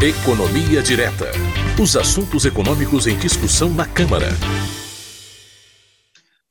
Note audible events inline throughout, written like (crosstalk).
Economia Direta. Os assuntos econômicos em discussão na Câmara.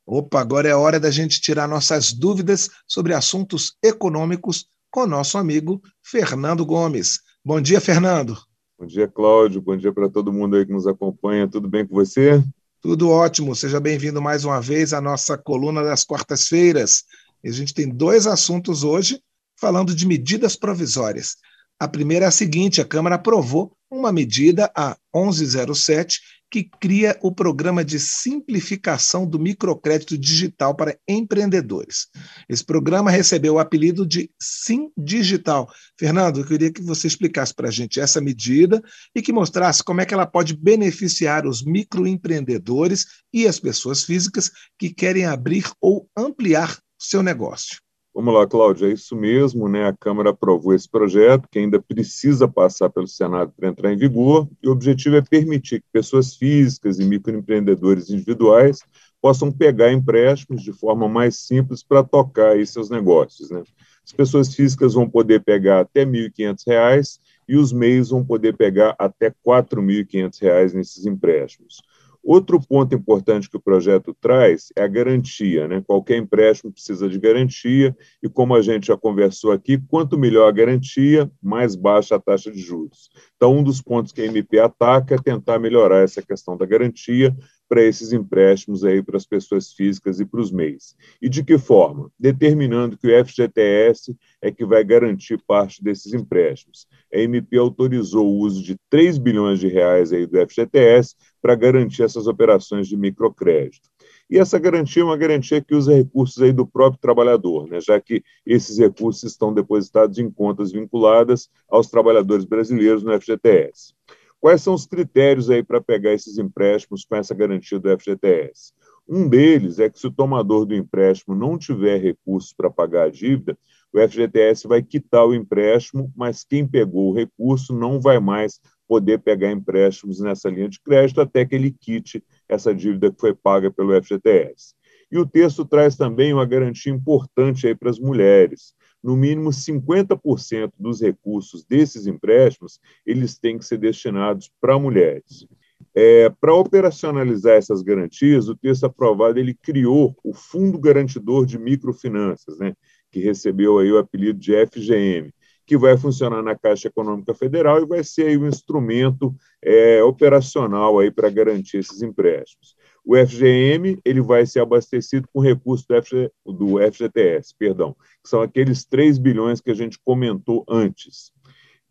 Opa, agora é hora da gente tirar nossas dúvidas sobre assuntos econômicos com nosso amigo Fernando Gomes. Bom dia, Fernando. Bom dia, Cláudio. Bom dia para todo mundo aí que nos acompanha. Tudo bem com você? Tudo ótimo. Seja bem-vindo mais uma vez à nossa coluna das quartas-feiras. A gente tem dois assuntos hoje falando de medidas provisórias. A primeira é a seguinte: a Câmara aprovou uma medida, a 1107, que cria o programa de simplificação do microcrédito digital para empreendedores. Esse programa recebeu o apelido de Sim Digital. Fernando, eu queria que você explicasse para a gente essa medida e que mostrasse como é que ela pode beneficiar os microempreendedores e as pessoas físicas que querem abrir ou ampliar seu negócio. Vamos lá, Cláudia, é isso mesmo, né? A Câmara aprovou esse projeto, que ainda precisa passar pelo Senado para entrar em vigor, e o objetivo é permitir que pessoas físicas e microempreendedores individuais possam pegar empréstimos de forma mais simples para tocar aí seus negócios, né? As pessoas físicas vão poder pegar até R$ 1.500 e os meios vão poder pegar até R$ 4.500 nesses empréstimos. Outro ponto importante que o projeto traz é a garantia. Né? Qualquer empréstimo precisa de garantia, e como a gente já conversou aqui, quanto melhor a garantia, mais baixa a taxa de juros. Então, um dos pontos que a MP ataca é tentar melhorar essa questão da garantia para esses empréstimos aí para as pessoas físicas e para os MEIs. E de que forma? Determinando que o FGTS é que vai garantir parte desses empréstimos. A MP autorizou o uso de 3 bilhões de reais aí do FGTS para garantir essas operações de microcrédito. E essa garantia é uma garantia que usa recursos aí do próprio trabalhador, né, já que esses recursos estão depositados em contas vinculadas aos trabalhadores brasileiros no FGTS. Quais são os critérios aí para pegar esses empréstimos com essa garantia do FGTS? Um deles é que se o tomador do empréstimo não tiver recursos para pagar a dívida, o FGTS vai quitar o empréstimo, mas quem pegou o recurso não vai mais poder pegar empréstimos nessa linha de crédito até que ele quite essa dívida que foi paga pelo FGTS. E o texto traz também uma garantia importante aí para as mulheres. No mínimo 50% dos recursos desses empréstimos, eles têm que ser destinados para mulheres. É, para operacionalizar essas garantias, o texto aprovado ele criou o Fundo Garantidor de Microfinanças, né, que recebeu aí o apelido de FGM, que vai funcionar na Caixa Econômica Federal e vai ser aí um instrumento é, operacional aí para garantir esses empréstimos. O FGM ele vai ser abastecido com recursos do, FG, do FGTS, perdão, que são aqueles 3 bilhões que a gente comentou antes.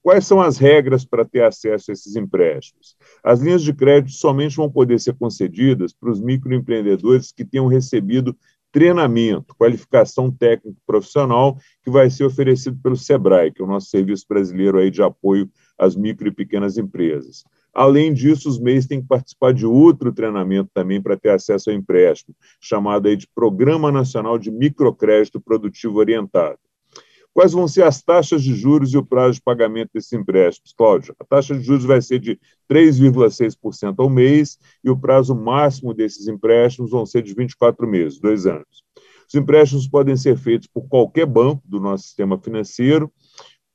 Quais são as regras para ter acesso a esses empréstimos? As linhas de crédito somente vão poder ser concedidas para os microempreendedores que tenham recebido treinamento, qualificação técnico profissional que vai ser oferecido pelo SEBRAE, que é o nosso serviço brasileiro aí de apoio às micro e pequenas empresas. Além disso, os MEIs têm que participar de outro treinamento também para ter acesso ao empréstimo, chamado aí de Programa Nacional de Microcrédito Produtivo Orientado. Quais vão ser as taxas de juros e o prazo de pagamento desses empréstimos, Cláudio? A taxa de juros vai ser de 3,6% ao mês e o prazo máximo desses empréstimos vão ser de 24 meses, dois anos. Os empréstimos podem ser feitos por qualquer banco do nosso sistema financeiro.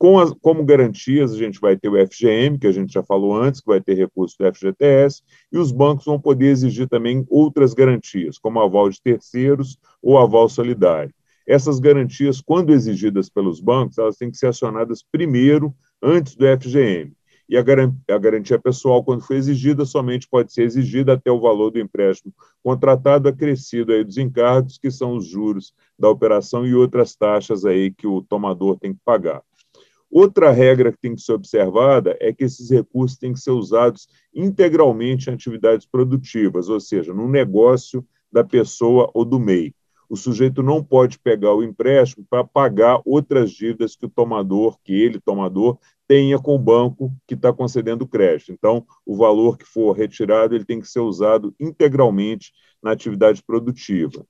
Com as, como garantias, a gente vai ter o FGM, que a gente já falou antes, que vai ter recurso do FGTS, e os bancos vão poder exigir também outras garantias, como aval de terceiros ou aval solidário. Essas garantias, quando exigidas pelos bancos, elas têm que ser acionadas primeiro, antes do FGM. E a garantia pessoal, quando for exigida, somente pode ser exigida até o valor do empréstimo contratado acrescido aí dos encargos, que são os juros da operação e outras taxas aí que o tomador tem que pagar. Outra regra que tem que ser observada é que esses recursos têm que ser usados integralmente em atividades produtivas, ou seja, no negócio da pessoa ou do MEI o sujeito não pode pegar o empréstimo para pagar outras dívidas que o tomador, que ele, tomador, tenha com o banco que está concedendo o crédito. Então, o valor que for retirado ele tem que ser usado integralmente na atividade produtiva.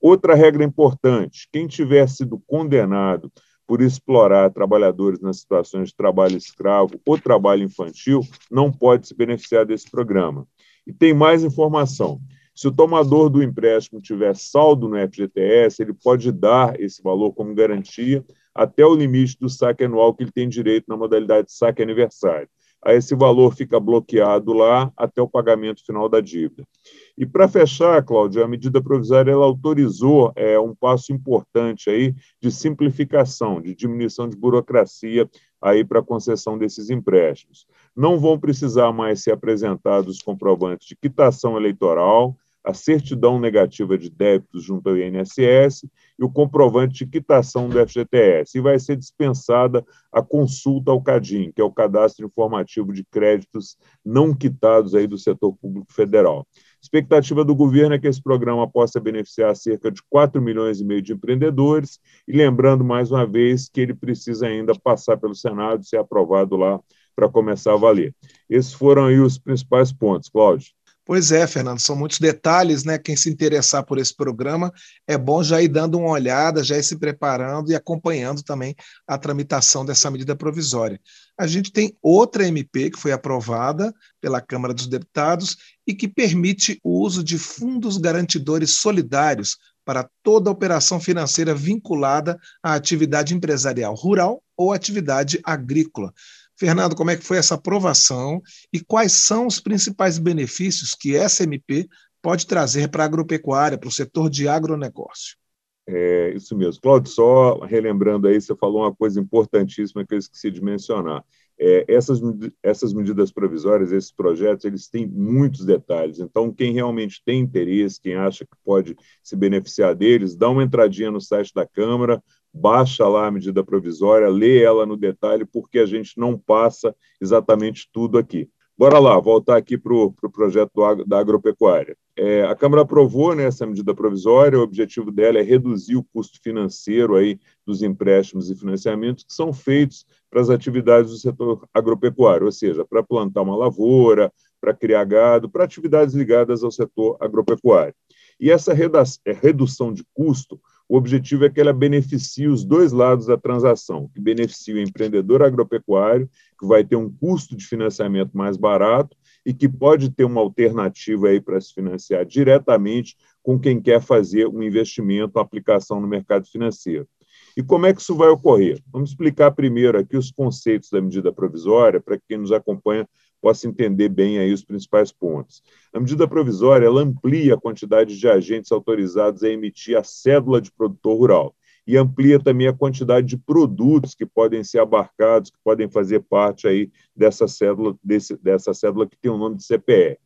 Outra regra importante: quem tiver sido condenado por explorar trabalhadores nas situações de trabalho escravo ou trabalho infantil não pode se beneficiar desse programa. E tem mais informação. Se o tomador do empréstimo tiver saldo no FGTS, ele pode dar esse valor como garantia até o limite do saque anual que ele tem direito na modalidade saque aniversário. Esse valor fica bloqueado lá até o pagamento final da dívida. E para fechar, Cláudio, a medida provisória ela autorizou é, um passo importante aí de simplificação, de diminuição de burocracia aí para a concessão desses empréstimos. Não vão precisar mais ser apresentados comprovantes de quitação eleitoral, a certidão negativa de débitos junto ao INSS e o comprovante de quitação do FGTS. E vai ser dispensada a consulta ao CADIM, que é o Cadastro Informativo de Créditos Não Quitados aí do setor público federal. Expectativa do governo é que esse programa possa beneficiar cerca de 4 milhões e meio de empreendedores, e lembrando mais uma vez que ele precisa ainda passar pelo Senado e ser aprovado lá para começar a valer. Esses foram aí os principais pontos, Cláudio. Pois é, Fernando, são muitos detalhes, né? Quem se interessar por esse programa é bom já ir dando uma olhada, já ir se preparando e acompanhando também a tramitação dessa medida provisória. A gente tem outra MP que foi aprovada pela Câmara dos Deputados e que permite o uso de fundos garantidores solidários para toda operação financeira vinculada à atividade empresarial rural ou atividade agrícola. Fernando, como é que foi essa aprovação e quais são os principais benefícios que essa MP pode trazer para a agropecuária, para o setor de agronegócio? É, isso mesmo. Claudio, só relembrando aí, você falou uma coisa importantíssima que eu esqueci de mencionar. É, essas, essas medidas provisórias, esses projetos, eles têm muitos detalhes. Então, quem realmente tem interesse, quem acha que pode se beneficiar deles, dá uma entradinha no site da Câmara, baixa lá a medida provisória, lê ela no detalhe, porque a gente não passa exatamente tudo aqui. Bora lá, voltar aqui para o pro projeto do, da agropecuária. É, a Câmara aprovou né, essa medida provisória, o objetivo dela é reduzir o custo financeiro aí dos empréstimos e financiamentos que são feitos para as atividades do setor agropecuário, ou seja, para plantar uma lavoura, para criar gado, para atividades ligadas ao setor agropecuário. E essa é, redução de custo o objetivo é que ela beneficie os dois lados da transação, que beneficie o empreendedor agropecuário, que vai ter um custo de financiamento mais barato e que pode ter uma alternativa aí para se financiar diretamente com quem quer fazer um investimento, aplicação no mercado financeiro. E como é que isso vai ocorrer? Vamos explicar primeiro aqui os conceitos da medida provisória, para quem nos acompanha possa entender bem aí os principais pontos. A medida provisória ela amplia a quantidade de agentes autorizados a emitir a cédula de produtor rural e amplia também a quantidade de produtos que podem ser abarcados, que podem fazer parte aí dessa cédula, desse, dessa cédula que tem o nome de CPE. O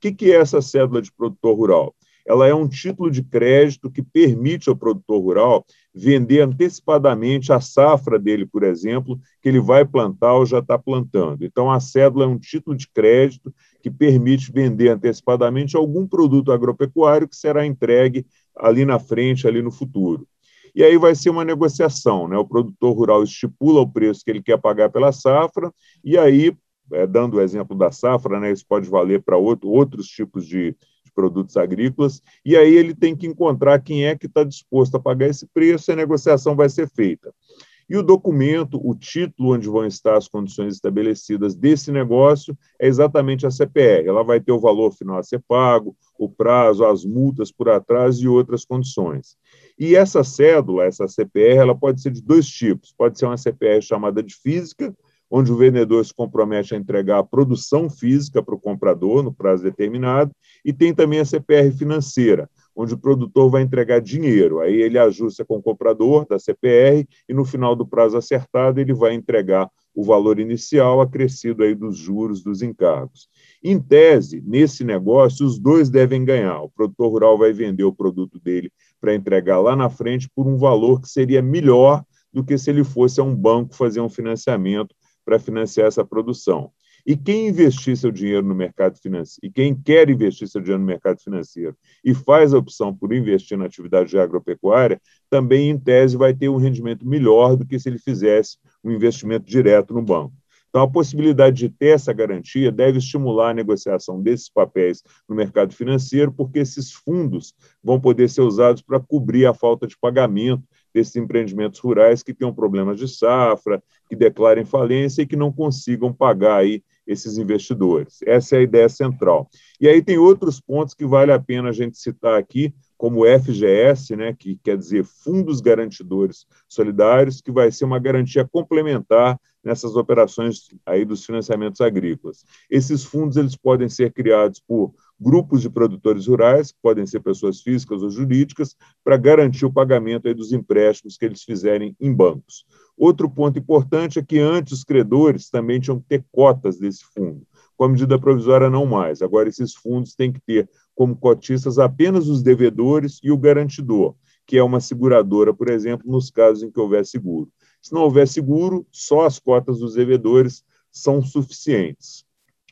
que, que é essa cédula de produtor rural? Ela é um título de crédito que permite ao produtor rural vender antecipadamente a safra dele, por exemplo, que ele vai plantar ou já está plantando. Então, a cédula é um título de crédito que permite vender antecipadamente algum produto agropecuário que será entregue ali na frente, ali no futuro. E aí vai ser uma negociação, né? O produtor rural estipula o preço que ele quer pagar pela safra, e aí, é, dando o exemplo da safra, né, isso pode valer para outro, outros tipos de, produtos agrícolas, e aí ele tem que encontrar quem é que está disposto a pagar esse preço e a negociação vai ser feita. E o documento, o título onde vão estar as condições estabelecidas desse negócio é exatamente a CPR. Ela vai ter o valor final a ser pago, o prazo, as multas por atrás e outras condições. E essa cédula, essa CPR, ela pode ser de dois tipos. Pode ser uma CPR chamada de física, onde o vendedor se compromete a entregar a produção física para o comprador no prazo determinado, e tem também a CPR financeira, onde o produtor vai entregar dinheiro. Aí ele ajusta com o comprador da CPR e no final do prazo acertado ele vai entregar o valor inicial acrescido aí dos juros dos encargos. Em tese, nesse negócio, os dois devem ganhar. O produtor rural vai vender o produto dele para entregar lá na frente por um valor que seria melhor do que se ele fosse a um banco fazer um financiamento para financiar essa produção. E quem investir seu dinheiro no mercado financeiro, e quem quer investir seu dinheiro no mercado financeiro e faz a opção por investir na atividade agropecuária, também, em tese, vai ter um rendimento melhor do que se ele fizesse um investimento direto no banco. Então, a possibilidade de ter essa garantia deve estimular a negociação desses papéis no mercado financeiro, porque esses fundos vão poder ser usados para cobrir a falta de pagamento desses empreendimentos rurais que tenham problemas de safra, que declarem falência e que não consigam pagar aí esses investidores. Essa é a ideia central. E aí tem outros pontos que vale a pena a gente citar aqui, como o FGS, né, que quer dizer Fundos Garantidores Solidários, que vai ser uma garantia complementar nessas operações aí dos financiamentos agrícolas. Esses fundos eles podem ser criados por grupos de produtores rurais, que podem ser pessoas físicas ou jurídicas, para garantir o pagamento dos empréstimos que eles fizerem em bancos. Outro ponto importante é que antes os credores também tinham que ter cotas desse fundo. Com a medida provisória, não mais. Agora, esses fundos têm que ter como cotistas apenas os devedores e o garantidor, que é uma seguradora, por exemplo, nos casos em que houver seguro. Se não houver seguro, só as cotas dos devedores são suficientes.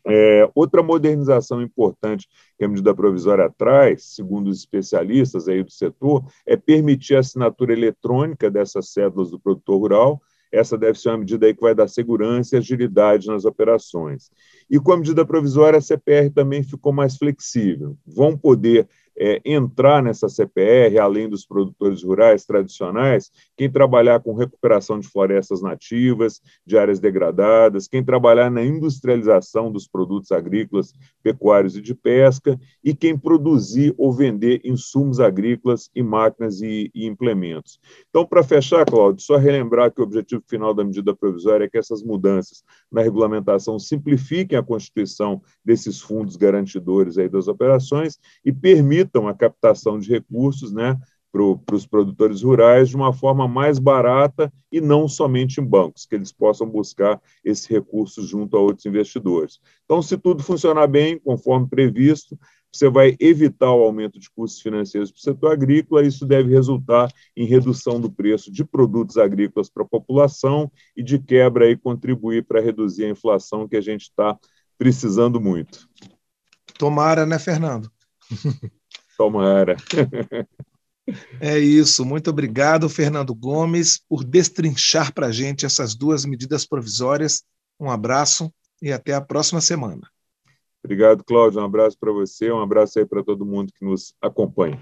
É, outra modernização importante que a medida provisória traz, segundo os especialistas aí do setor, é permitir a assinatura eletrônica dessas cédulas do produtor rural. Essa deve ser uma medida aí que vai dar segurança e agilidade nas operações. E com a medida provisória, a CPR também ficou mais flexível. Vão poder é, entrar nessa CPR, além dos produtores rurais tradicionais, quem trabalhar com recuperação de florestas nativas, de áreas degradadas, quem trabalhar na industrialização dos produtos agrícolas, pecuários e de pesca, e quem produzir ou vender insumos agrícolas e máquinas e, e implementos. Então, para fechar, Cláudio, só relembrar que o objetivo final da medida provisória é que essas mudanças na regulamentação simplifiquem a constituição desses fundos garantidores aí das operações e permitam facilitam a captação de recursos né, para os produtores rurais de uma forma mais barata e não somente em bancos, que eles possam buscar esse recurso junto a outros investidores. Então, se tudo funcionar bem, conforme previsto, você vai evitar o aumento de custos financeiros para o setor agrícola, isso deve resultar em redução do preço de produtos agrícolas para a população e de quebra aí contribuir para reduzir a inflação que a gente está precisando muito. Tomara, né, Fernando? (laughs) Tomara. É isso. Muito obrigado, Fernando Gomes, por destrinchar para a gente essas duas medidas provisórias. Um abraço e até a próxima semana. Obrigado, Cláudio. Um abraço para você, um abraço aí para todo mundo que nos acompanha.